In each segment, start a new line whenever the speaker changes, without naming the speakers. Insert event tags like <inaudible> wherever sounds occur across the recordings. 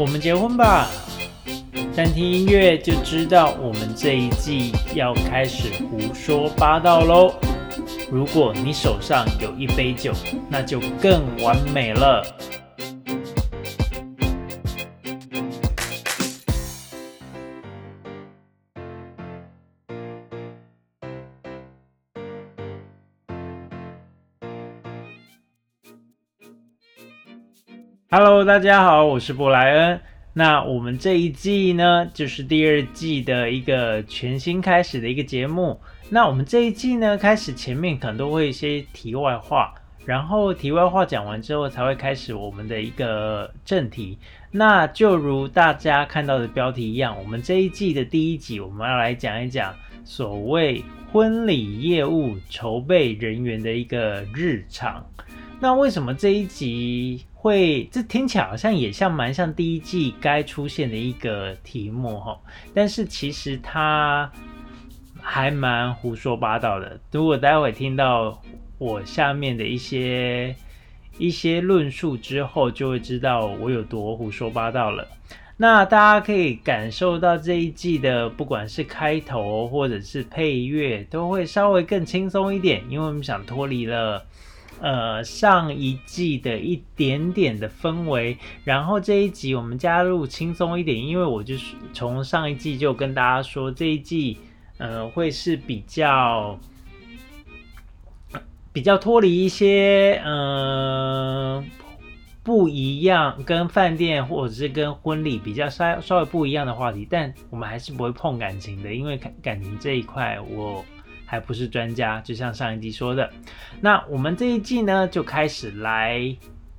我们结婚吧！但听音乐就知道我们这一季要开始胡说八道喽。如果你手上有一杯酒，那就更完美了。Hello，大家好，我是布莱恩。那我们这一季呢，就是第二季的一个全新开始的一个节目。那我们这一季呢，开始前面可能都会一些题外话，然后题外话讲完之后，才会开始我们的一个正题。那就如大家看到的标题一样，我们这一季的第一集，我们要来讲一讲所谓婚礼业务筹备人员的一个日常。那为什么这一集？会，这听起来好像也像蛮像第一季该出现的一个题目哈，但是其实它还蛮胡说八道的。如果待会听到我下面的一些一些论述之后，就会知道我有多胡说八道了。那大家可以感受到这一季的不管是开头或者是配乐，都会稍微更轻松一点，因为我们想脱离了。呃，上一季的一点点的氛围，然后这一集我们加入轻松一点，因为我就是从上一季就跟大家说，这一季呃会是比较比较脱离一些呃不一样，跟饭店或者是跟婚礼比较稍稍微不一样的话题，但我们还是不会碰感情的，因为感感情这一块我。还不是专家，就像上一季说的，那我们这一季呢就开始来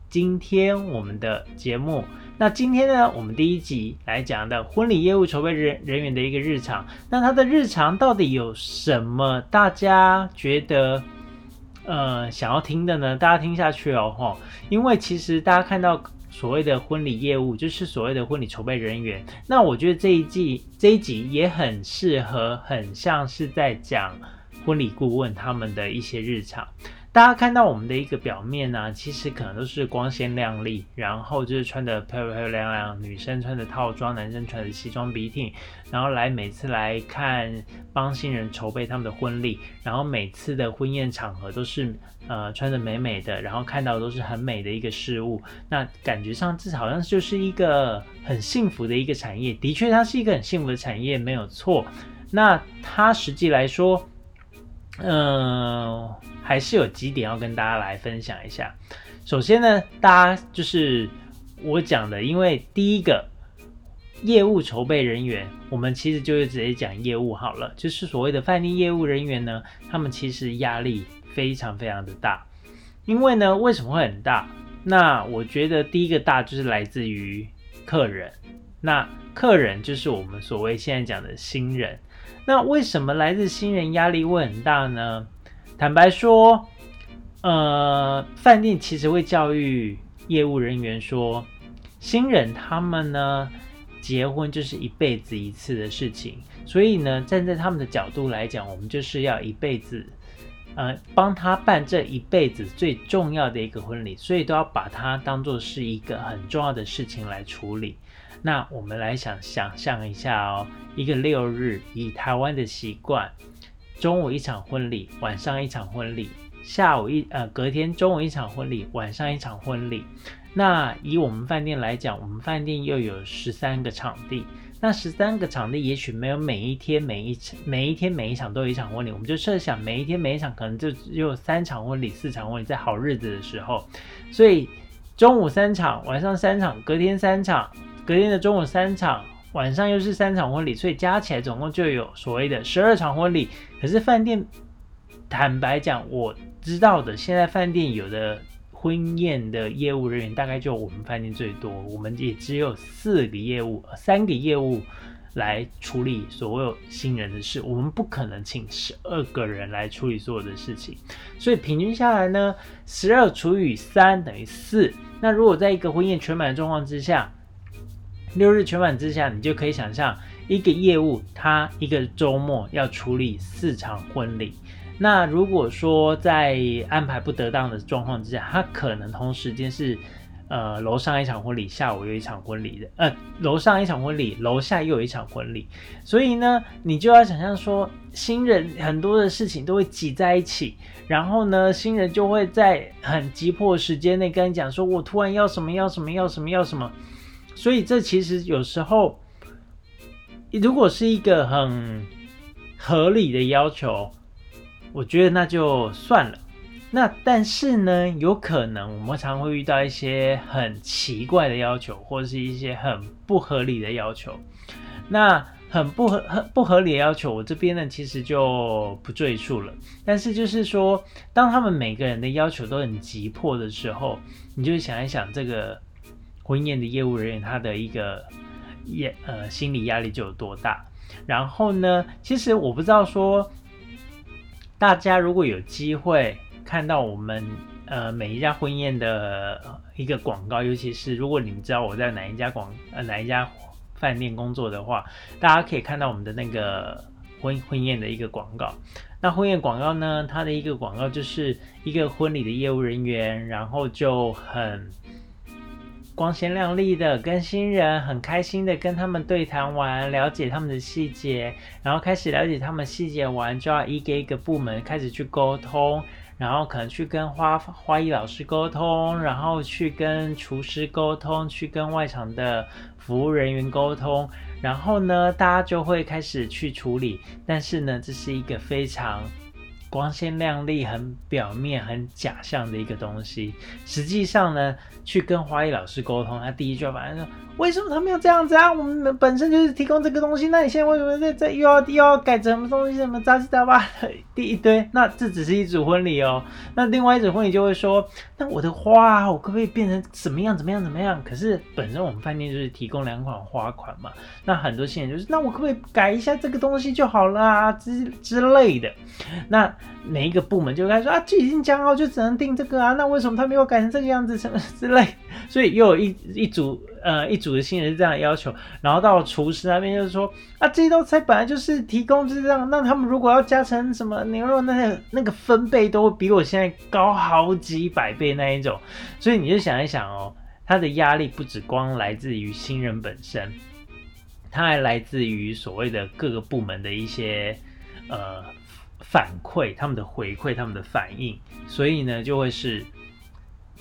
今天我们的节目。那今天呢，我们第一集来讲的婚礼业务筹备人人员的一个日常。那他的日常到底有什么？大家觉得呃想要听的呢？大家听下去哦，哈，因为其实大家看到所谓的婚礼业务，就是所谓的婚礼筹备人员。那我觉得这一季这一集也很适合，很像是在讲。婚礼顾问他们的一些日常，大家看到我们的一个表面呢，其实可能都是光鲜亮丽，然后就是穿的漂漂亮亮，女生穿的套装，男生穿的西装笔挺，然后来每次来看帮新人筹备他们的婚礼，然后每次的婚宴场合都是呃穿的美美的，然后看到都是很美的一个事物，那感觉上这好像就是一个很幸福的一个产业，的确它是一个很幸福的产业，没有错。那它实际来说。嗯，还是有几点要跟大家来分享一下。首先呢，大家就是我讲的，因为第一个业务筹备人员，我们其实就是直接讲业务好了。就是所谓的饭店业务人员呢，他们其实压力非常非常的大。因为呢，为什么会很大？那我觉得第一个大就是来自于客人。那客人就是我们所谓现在讲的新人。那为什么来自新人压力会很大呢？坦白说，呃，饭店其实会教育业务人员说，新人他们呢，结婚就是一辈子一次的事情，所以呢，站在他们的角度来讲，我们就是要一辈子，呃，帮他办这一辈子最重要的一个婚礼，所以都要把它当做是一个很重要的事情来处理。那我们来想想象一下哦，一个六日，以台湾的习惯，中午一场婚礼，晚上一场婚礼，下午一呃隔天中午一场婚礼，晚上一场婚礼。那以我们饭店来讲，我们饭店又有十三个场地，那十三个场地也许没有每一天每一场每一天每一场都有一场婚礼，我们就设想每一天每一场可能就只有三场婚礼、四场婚礼，在好日子的时候，所以中午三场，晚上三场，隔天三场。隔天的中午三场，晚上又是三场婚礼，所以加起来总共就有所谓的十二场婚礼。可是饭店，坦白讲，我知道的，现在饭店有的婚宴的业务人员大概就我们饭店最多，我们也只有四个业务，三个业务来处理所有新人的事，我们不可能请十二个人来处理所有的事情，所以平均下来呢，十二除以三等于四。那如果在一个婚宴全满的状况之下，六日全满之下，你就可以想象一个业务，他一个周末要处理四场婚礼。那如果说在安排不得当的状况之下，他可能同时间是呃，楼上一场婚礼，下午又一场婚礼的，呃，楼上一场婚礼，楼下又有一场婚礼，所以呢，你就要想象说，新人很多的事情都会挤在一起，然后呢，新人就会在很急迫时间内跟你讲说，我突然要什么要什么要什么要什么，所以这其实有时候，如果是一个很合理的要求，我觉得那就算了。那但是呢，有可能我们常会遇到一些很奇怪的要求，或者是一些很不合理的要求。那很不合、很不合理的要求，我这边呢其实就不赘述了。但是就是说，当他们每个人的要求都很急迫的时候，你就想一想，这个婚宴的业务人员他的一个业呃心理压力就有多大。然后呢，其实我不知道说，大家如果有机会。看到我们呃每一家婚宴的一个广告，尤其是如果你们知道我在哪一家广呃哪一家饭店工作的话，大家可以看到我们的那个婚婚宴的一个广告。那婚宴广告呢，它的一个广告就是一个婚礼的业务人员，然后就很光鲜亮丽的跟新人很开心的跟他们对谈完，了解他们的细节，然后开始了解他们细节完，就要一个一个部门开始去沟通。然后可能去跟花花艺老师沟通，然后去跟厨师沟通，去跟外场的服务人员沟通，然后呢，大家就会开始去处理。但是呢，这是一个非常光鲜亮丽、很表面、很假象的一个东西。实际上呢，去跟花艺老师沟通，他第一句话反正说。为什么他们要这样子啊？我们本身就是提供这个东西，那你现在为什么在在又要又要改成什么东西？什么杂七杂八的第一堆？那这只是一组婚礼哦。那另外一组婚礼就会说，那我的花，我可不可以变成怎么样？怎么样？怎么样？可是本身我们饭店就是提供两款花款嘛。那很多新人就是，那我可不可以改一下这个东西就好了啊？之之类的。那每一个部门就开始说啊，就已经讲好，就只能定这个啊。那为什么他没有改成这个样子？什么之类？所以又有一一组。呃，一组的新人是这样要求，然后到厨师那边就是说，啊，这一道菜本来就是提供就是这样，那他们如果要加成什么牛肉，那那个分贝都会比我现在高好几百倍那一种，所以你就想一想哦，他的压力不止光来自于新人本身，他还来自于所谓的各个部门的一些呃反馈，他们的回馈，他们的反应，所以呢，就会是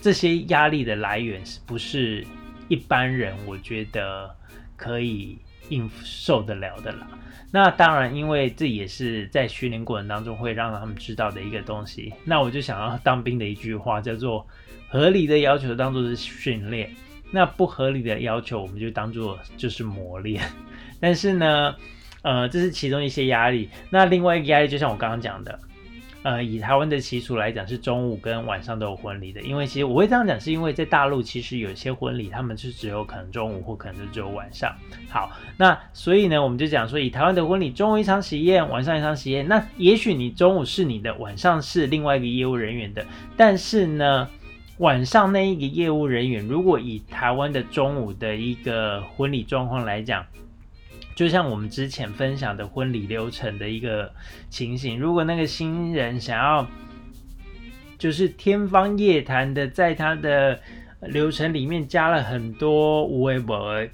这些压力的来源是不是？一般人我觉得可以应受得了的啦。那当然，因为这也是在训练过程当中会让他们知道的一个东西。那我就想要当兵的一句话叫做：合理的要求当做是训练，那不合理的要求我们就当做就是磨练。<laughs> 但是呢，呃，这是其中一些压力。那另外一个压力，就像我刚刚讲的。呃，以台湾的习俗来讲，是中午跟晚上都有婚礼的。因为其实我会这样讲，是因为在大陆其实有些婚礼，他们是只有可能中午或可能是只有晚上。好，那所以呢，我们就讲说，以台湾的婚礼，中午一场喜宴，晚上一场喜宴。那也许你中午是你的，晚上是另外一个业务人员的。但是呢，晚上那一个业务人员，如果以台湾的中午的一个婚礼状况来讲，就像我们之前分享的婚礼流程的一个情形，如果那个新人想要就是天方夜谭的，在他的流程里面加了很多无为博，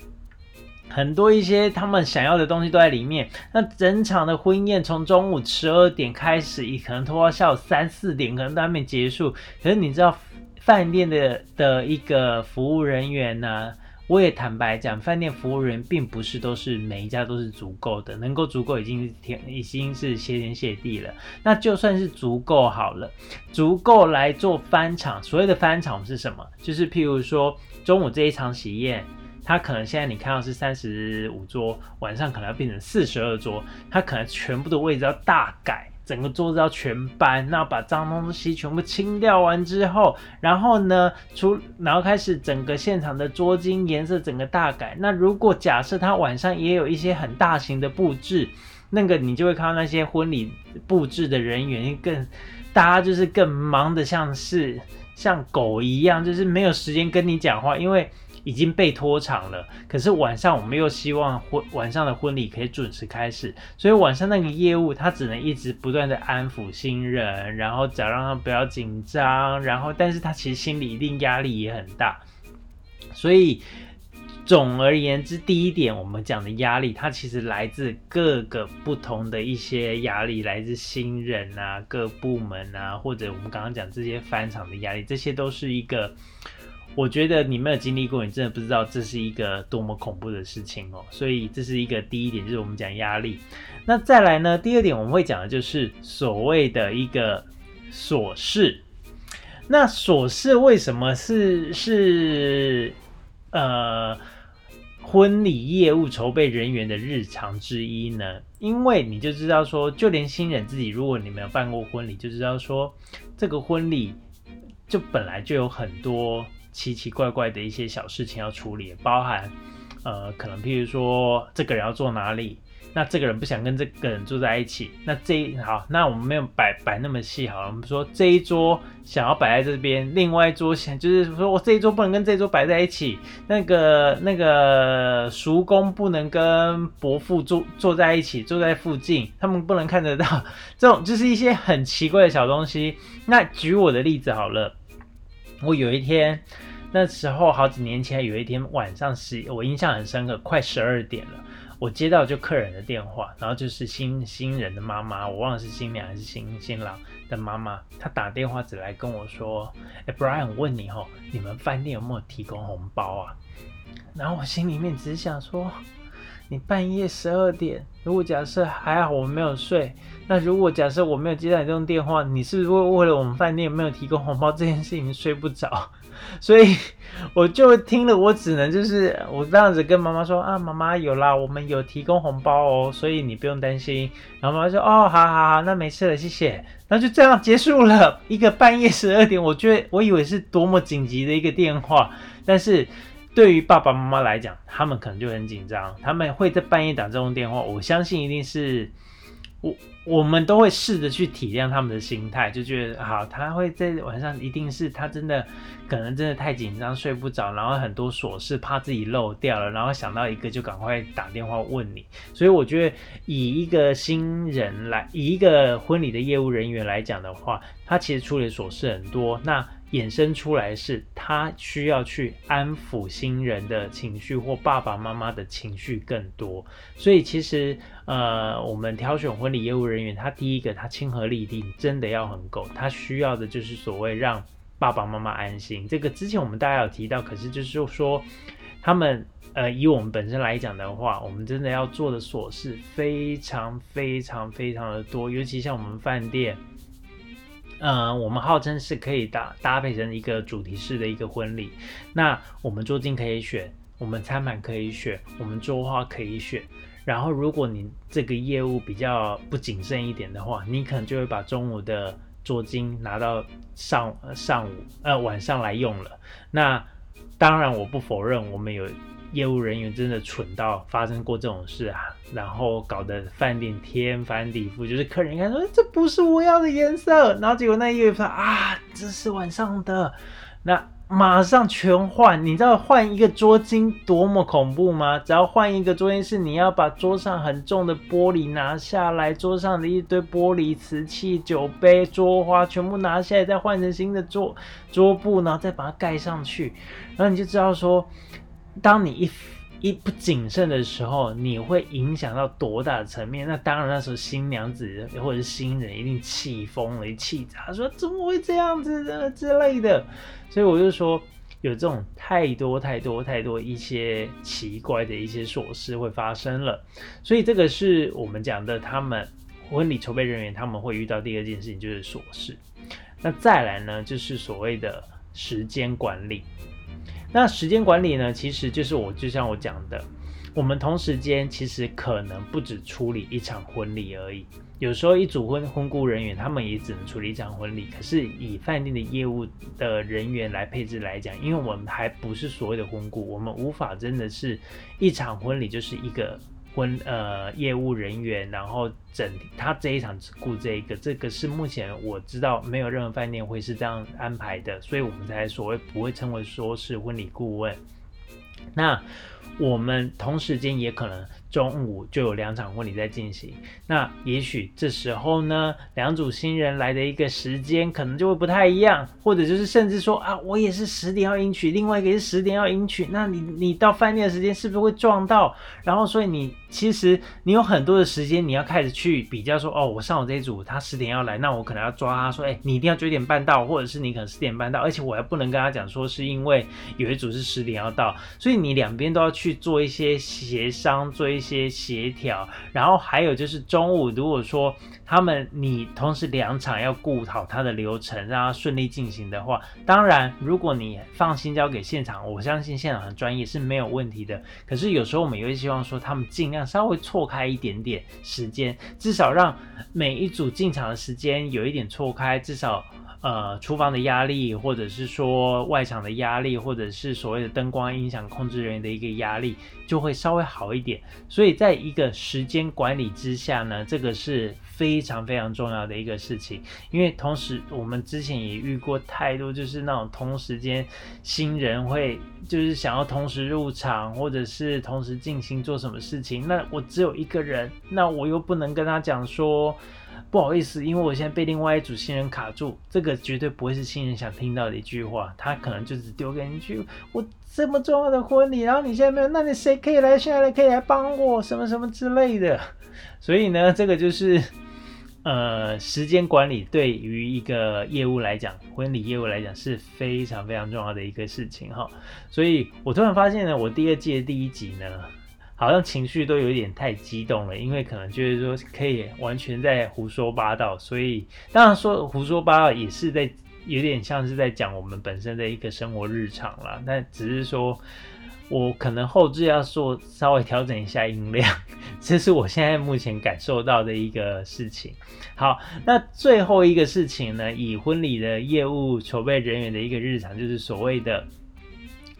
很多一些他们想要的东西都在里面，那整场的婚宴从中午十二点开始，也可能拖到下午三四点，可能都还没结束。可是你知道饭店的的一个服务人员呢？我也坦白讲，饭店服务员并不是都是每一家都是足够的，能够足够已经天已经是谢天谢地了。那就算是足够好了，足够来做翻场。所谓的翻场是什么？就是譬如说中午这一场喜宴，它可能现在你看到是三十五桌，晚上可能要变成四十二桌，它可能全部的位置要大改。整个桌子要全搬，那把脏东西全部清掉完之后，然后呢，出然后开始整个现场的桌巾颜色整个大改。那如果假设他晚上也有一些很大型的布置，那个你就会看到那些婚礼布置的人员更，大家就是更忙的像是像狗一样，就是没有时间跟你讲话，因为。已经被拖长了，可是晚上我们又希望婚晚上的婚礼可以准时开始，所以晚上那个业务他只能一直不断的安抚新人，然后只要让他不要紧张，然后但是他其实心里一定压力也很大。所以总而言之，第一点我们讲的压力，它其实来自各个不同的一些压力，来自新人啊、各部门啊，或者我们刚刚讲这些翻场的压力，这些都是一个。我觉得你没有经历过，你真的不知道这是一个多么恐怖的事情哦。所以这是一个第一点，就是我们讲压力。那再来呢，第二点我们会讲的就是所谓的一个琐事。那琐事为什么是是呃婚礼业务筹备人员的日常之一呢？因为你就知道说，就连新人自己，如果你没有办过婚礼，就知道说这个婚礼就本来就有很多。奇奇怪怪的一些小事情要处理，包含，呃，可能譬如说这个人要坐哪里，那这个人不想跟这个人坐在一起，那这一好，那我们没有摆摆那么细，好了，我们说这一桌想要摆在这边，另外一桌想就是说我这一桌不能跟这一桌摆在一起，那个那个叔公不能跟伯父坐坐在一起，坐在附近，他们不能看得到，<laughs> 这种就是一些很奇怪的小东西。那举我的例子好了，我有一天。那时候好几年前，有一天晚上十，我印象很深刻，快十二点了，我接到就客人的电话，然后就是新新人的妈妈，我忘了是新娘还是新新郎的妈妈，她打电话只来跟我说，哎，Brian，我问你哦，你们饭店有没有提供红包啊？然后我心里面只想说，你半夜十二点，如果假设还好我没有睡，那如果假设我没有接到你这种电话，你是不是会为了我们饭店没有提供红包这件事情睡不着？<laughs> 所以我就听了，我只能就是我这样子跟妈妈说啊，妈妈有啦，我们有提供红包哦，所以你不用担心。然后妈妈说哦，好好好，那没事了，谢谢。那就这样结束了一个半夜十二点，我觉得我以为是多么紧急的一个电话，但是对于爸爸妈妈来讲，他们可能就很紧张，他们会在半夜打这种电话，我相信一定是。我我们都会试着去体谅他们的心态，就觉得好，他会在晚上一定是他真的可能真的太紧张睡不着，然后很多琐事怕自己漏掉了，然后想到一个就赶快打电话问你。所以我觉得以一个新人来，以一个婚礼的业务人员来讲的话，他其实处理琐事很多。那衍生出来是，他需要去安抚新人的情绪或爸爸妈妈的情绪更多，所以其实呃，我们挑选婚礼业务人员，他第一个他亲和力一定真的要很够，他需要的就是所谓让爸爸妈妈安心。这个之前我们大家有提到，可是就是说他们呃，以我们本身来讲的话，我们真的要做的琐事非常非常非常的多，尤其像我们饭店。嗯，我们号称是可以搭搭配成一个主题式的一个婚礼。那我们桌巾可以选，我们餐盘可以选，我们桌花可以选。然后，如果你这个业务比较不谨慎一点的话，你可能就会把中午的桌巾拿到上上午呃晚上来用了。那当然，我不否认我们有。业务人员真的蠢到发生过这种事啊，然后搞得饭店天翻地覆，就是客人一看说这不是我要的颜色，然后结果那业务说啊这是晚上的，那马上全换。你知道换一个桌巾多么恐怖吗？只要换一个桌巾是你要把桌上很重的玻璃拿下来，桌上的一堆玻璃瓷器、酒杯、桌花全部拿下来，再换成新的桌桌布，然后再把它盖上去，然后你就知道说。当你一一不谨慎的时候，你会影响到多大的层面？那当然，那时候新娘子或者新人一定气疯了，气炸，说怎么会这样子的之类的。所以我就说，有这种太多太多太多一些奇怪的一些琐事会发生了。所以这个是我们讲的，他们婚礼筹备人员他们会遇到第二件事情就是琐事。那再来呢，就是所谓的时间管理。那时间管理呢？其实就是我就像我讲的，我们同时间其实可能不止处理一场婚礼而已。有时候一组婚婚顾人员，他们也只能处理一场婚礼。可是以饭店的业务的人员来配置来讲，因为我们还不是所谓的婚顾，我们无法真的是一场婚礼就是一个。婚呃业务人员，然后整他这一场只顾这一个，这个是目前我知道没有任何饭店会是这样安排的，所以我们才所谓不会称为说是婚礼顾问。那我们同时间也可能中午就有两场婚礼在进行。那也许这时候呢，两组新人来的一个时间可能就会不太一样，或者就是甚至说啊，我也是十点要迎娶，另外一个是十点要迎娶，那你你到饭店的时间是不是会撞到？然后所以你其实你有很多的时间，你要开始去比较说，哦，我上午这一组他十点要来，那我可能要抓他说，哎，你一定要九点半到，或者是你可能十点半到，而且我还不能跟他讲说是因为有一组是十点要到，所以你两边都要去做一些协商，做一些协调，然后还有就是中午如果说他们你同时两场要顾好他的流程，让他顺利进行的话，当然如果你放心交给现场，我相信现场很专业是没有问题的。可是有时候我们也会希望说他们尽量稍微错开一点点时间，至少让每一组进场的时间有一点错开，至少。呃，厨房的压力，或者是说外场的压力，或者是所谓的灯光音响控制人员的一个压力，就会稍微好一点。所以，在一个时间管理之下呢，这个是非常非常重要的一个事情。因为同时，我们之前也遇过太多，就是那种同时间新人会就是想要同时入场，或者是同时进行做什么事情。那我只有一个人，那我又不能跟他讲说。不好意思，因为我现在被另外一组新人卡住，这个绝对不会是新人想听到的一句话，他可能就只丢给你一句：“我这么重要的婚礼，然后你现在没有，那你谁可以来？现在来可以来帮我什么什么之类的。<laughs> ”所以呢，这个就是呃时间管理对于一个业务来讲，婚礼业务来讲是非常非常重要的一个事情哈。所以我突然发现呢，我第二季的第一集呢。好像情绪都有点太激动了，因为可能就是说可以完全在胡说八道，所以当然说胡说八道也是在有点像是在讲我们本身的一个生活日常啦。但只是说我可能后置要做稍微调整一下音量，这是我现在目前感受到的一个事情。好，那最后一个事情呢，以婚礼的业务筹备人员的一个日常，就是所谓的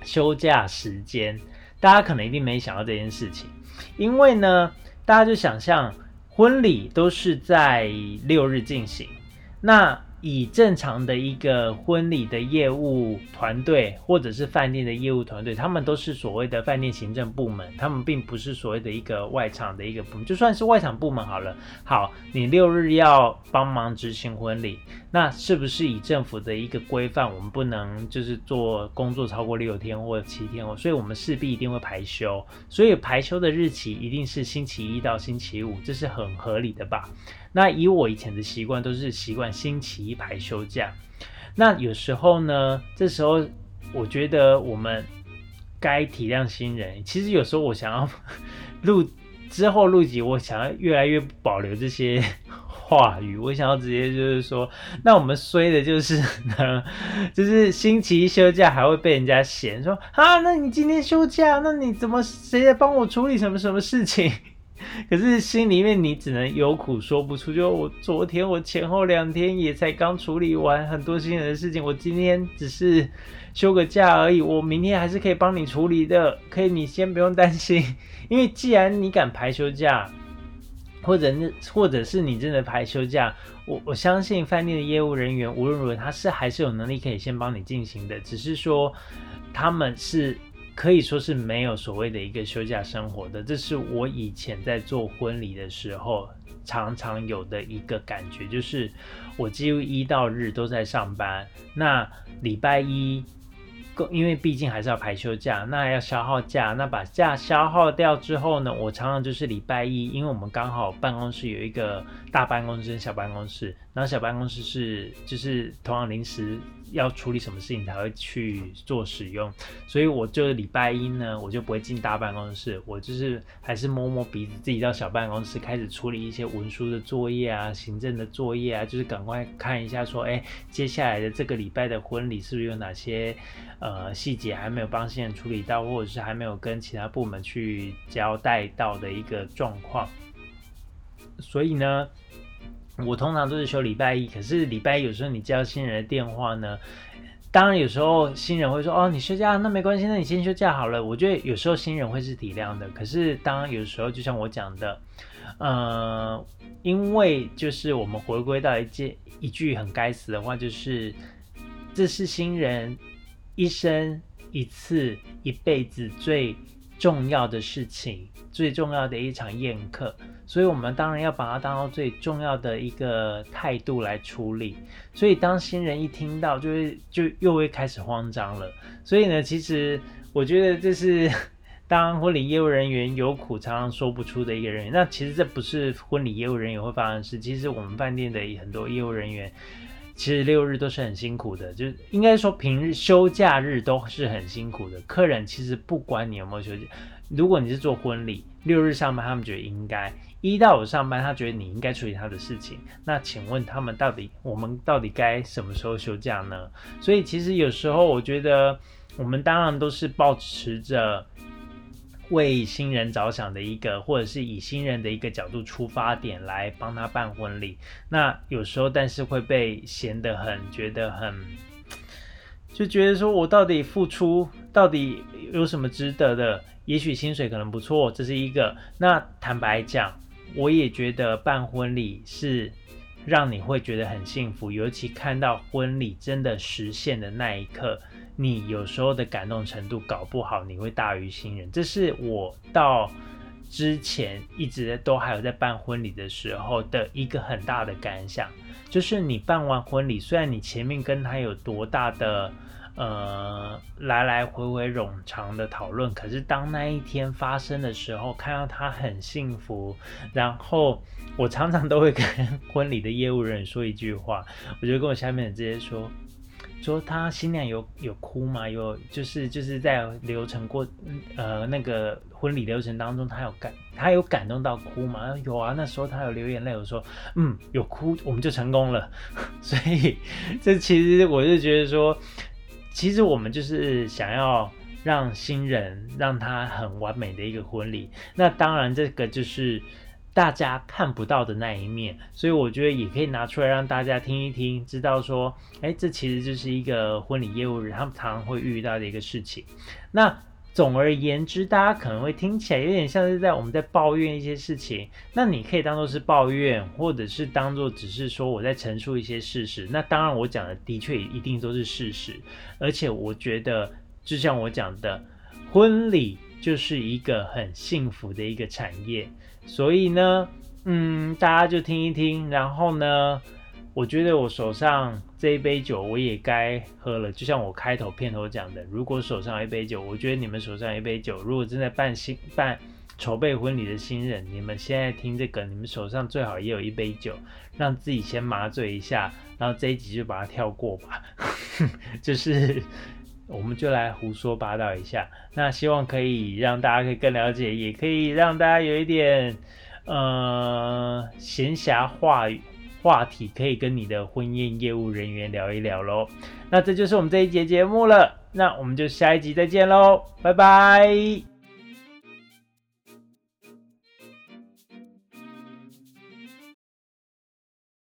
休假时间。大家可能一定没想到这件事情，因为呢，大家就想象婚礼都是在六日进行，那。以正常的一个婚礼的业务团队，或者是饭店的业务团队，他们都是所谓的饭店行政部门，他们并不是所谓的一个外场的一个部门。就算是外场部门好了，好，你六日要帮忙执行婚礼，那是不是以政府的一个规范，我们不能就是做工作超过六天或七天哦，所以我们势必一定会排休，所以排休的日期一定是星期一到星期五，这是很合理的吧？那以我以前的习惯，都是习惯星期一排休假。那有时候呢，这时候我觉得我们该体谅新人。其实有时候我想要 <laughs> 录之后录集，我想要越来越保留这些话语。我想要直接就是说，那我们衰的就是，<laughs> 就是星期一休假还会被人家嫌说啊，那你今天休假，那你怎么谁在帮我处理什么什么事情？<laughs> 可是心里面你只能有苦说不出，就我昨天我前后两天也才刚处理完很多新人的事情，我今天只是休个假而已，我明天还是可以帮你处理的，可以你先不用担心，因为既然你敢排休假，或者是或者是你真的排休假，我我相信饭店的业务人员无论如何他是还是有能力可以先帮你进行的，只是说他们是。可以说是没有所谓的一个休假生活的，这是我以前在做婚礼的时候常常有的一个感觉，就是我几乎一到日都在上班，那礼拜一。因为毕竟还是要排休假，那要消耗假，那把假消耗掉之后呢，我常常就是礼拜一，因为我们刚好办公室有一个大办公室跟小办公室，然后小办公室是就是同样临时要处理什么事情才会去做使用，所以我就礼拜一呢，我就不会进大办公室，我就是还是摸摸鼻子自己到小办公室开始处理一些文书的作业啊、行政的作业啊，就是赶快看一下说，哎，接下来的这个礼拜的婚礼是不是有哪些。呃，细节还没有帮新人处理到，或者是还没有跟其他部门去交代到的一个状况，所以呢，我通常都是休礼拜一。可是礼拜一有时候你接到新人的电话呢，当然有时候新人会说：“哦，你休假，那没关系，那你先休假好了。”我觉得有时候新人会是体谅的。可是当有时候就像我讲的，呃，因为就是我们回归到一件一句很该死的话，就是这是新人。一生一次，一辈子最重要的事情，最重要的一场宴客，所以我们当然要把它当做最重要的一个态度来处理。所以当新人一听到，就会就又会开始慌张了。所以呢，其实我觉得这是 <laughs> 当婚礼业务人员有苦常常说不出的一个人员。那其实这不是婚礼业务人员会发生的事，其实我们饭店的很多业务人员。其实六日都是很辛苦的，就应该说平日休假日都是很辛苦的。客人其实不管你有没有休假，如果你是做婚礼，六日上班，他们觉得应该；一到五上班，他觉得你应该处理他的事情。那请问他们到底，我们到底该什么时候休假呢？所以其实有时候我觉得，我们当然都是保持着。为新人着想的一个，或者是以新人的一个角度出发点来帮他办婚礼，那有时候但是会被嫌得很，觉得很，就觉得说我到底付出到底有什么值得的？也许薪水可能不错，这是一个。那坦白讲，我也觉得办婚礼是让你会觉得很幸福，尤其看到婚礼真的实现的那一刻。你有时候的感动程度搞不好你会大于新人，这是我到之前一直都还有在办婚礼的时候的一个很大的感想，就是你办完婚礼，虽然你前面跟他有多大的呃来来回回冗长的讨论，可是当那一天发生的时候，看到他很幸福，然后我常常都会跟婚礼的业务人员说一句话，我就跟我下面直接说。说他新娘有有哭吗？有就是就是在流程过呃那个婚礼流程当中，他有感他有感动到哭吗？有啊，那时候他有流眼泪。我说嗯，有哭，我们就成功了。<laughs> 所以这其实我就觉得说，其实我们就是想要让新人让他很完美的一个婚礼。那当然这个就是。大家看不到的那一面，所以我觉得也可以拿出来让大家听一听，知道说，哎，这其实就是一个婚礼业务人他们常常会遇到的一个事情。那总而言之，大家可能会听起来有点像是在我们在抱怨一些事情，那你可以当做是抱怨，或者是当做只是说我在陈述一些事实。那当然，我讲的的确一定都是事实，而且我觉得，就像我讲的，婚礼就是一个很幸福的一个产业。所以呢，嗯，大家就听一听，然后呢，我觉得我手上这一杯酒我也该喝了。就像我开头片头讲的，如果手上一杯酒，我觉得你们手上一杯酒，如果正在办新办筹备婚礼的新人，你们现在听这个，你们手上最好也有一杯酒，让自己先麻醉一下，然后这一集就把它跳过吧。<laughs> 就是，我们就来胡说八道一下。那希望可以让大家可以更了解，也可以让大家有一点呃闲暇话语话题，可以跟你的婚宴业务人员聊一聊喽。那这就是我们这一节节目了，那我们就下一集再见喽，拜拜。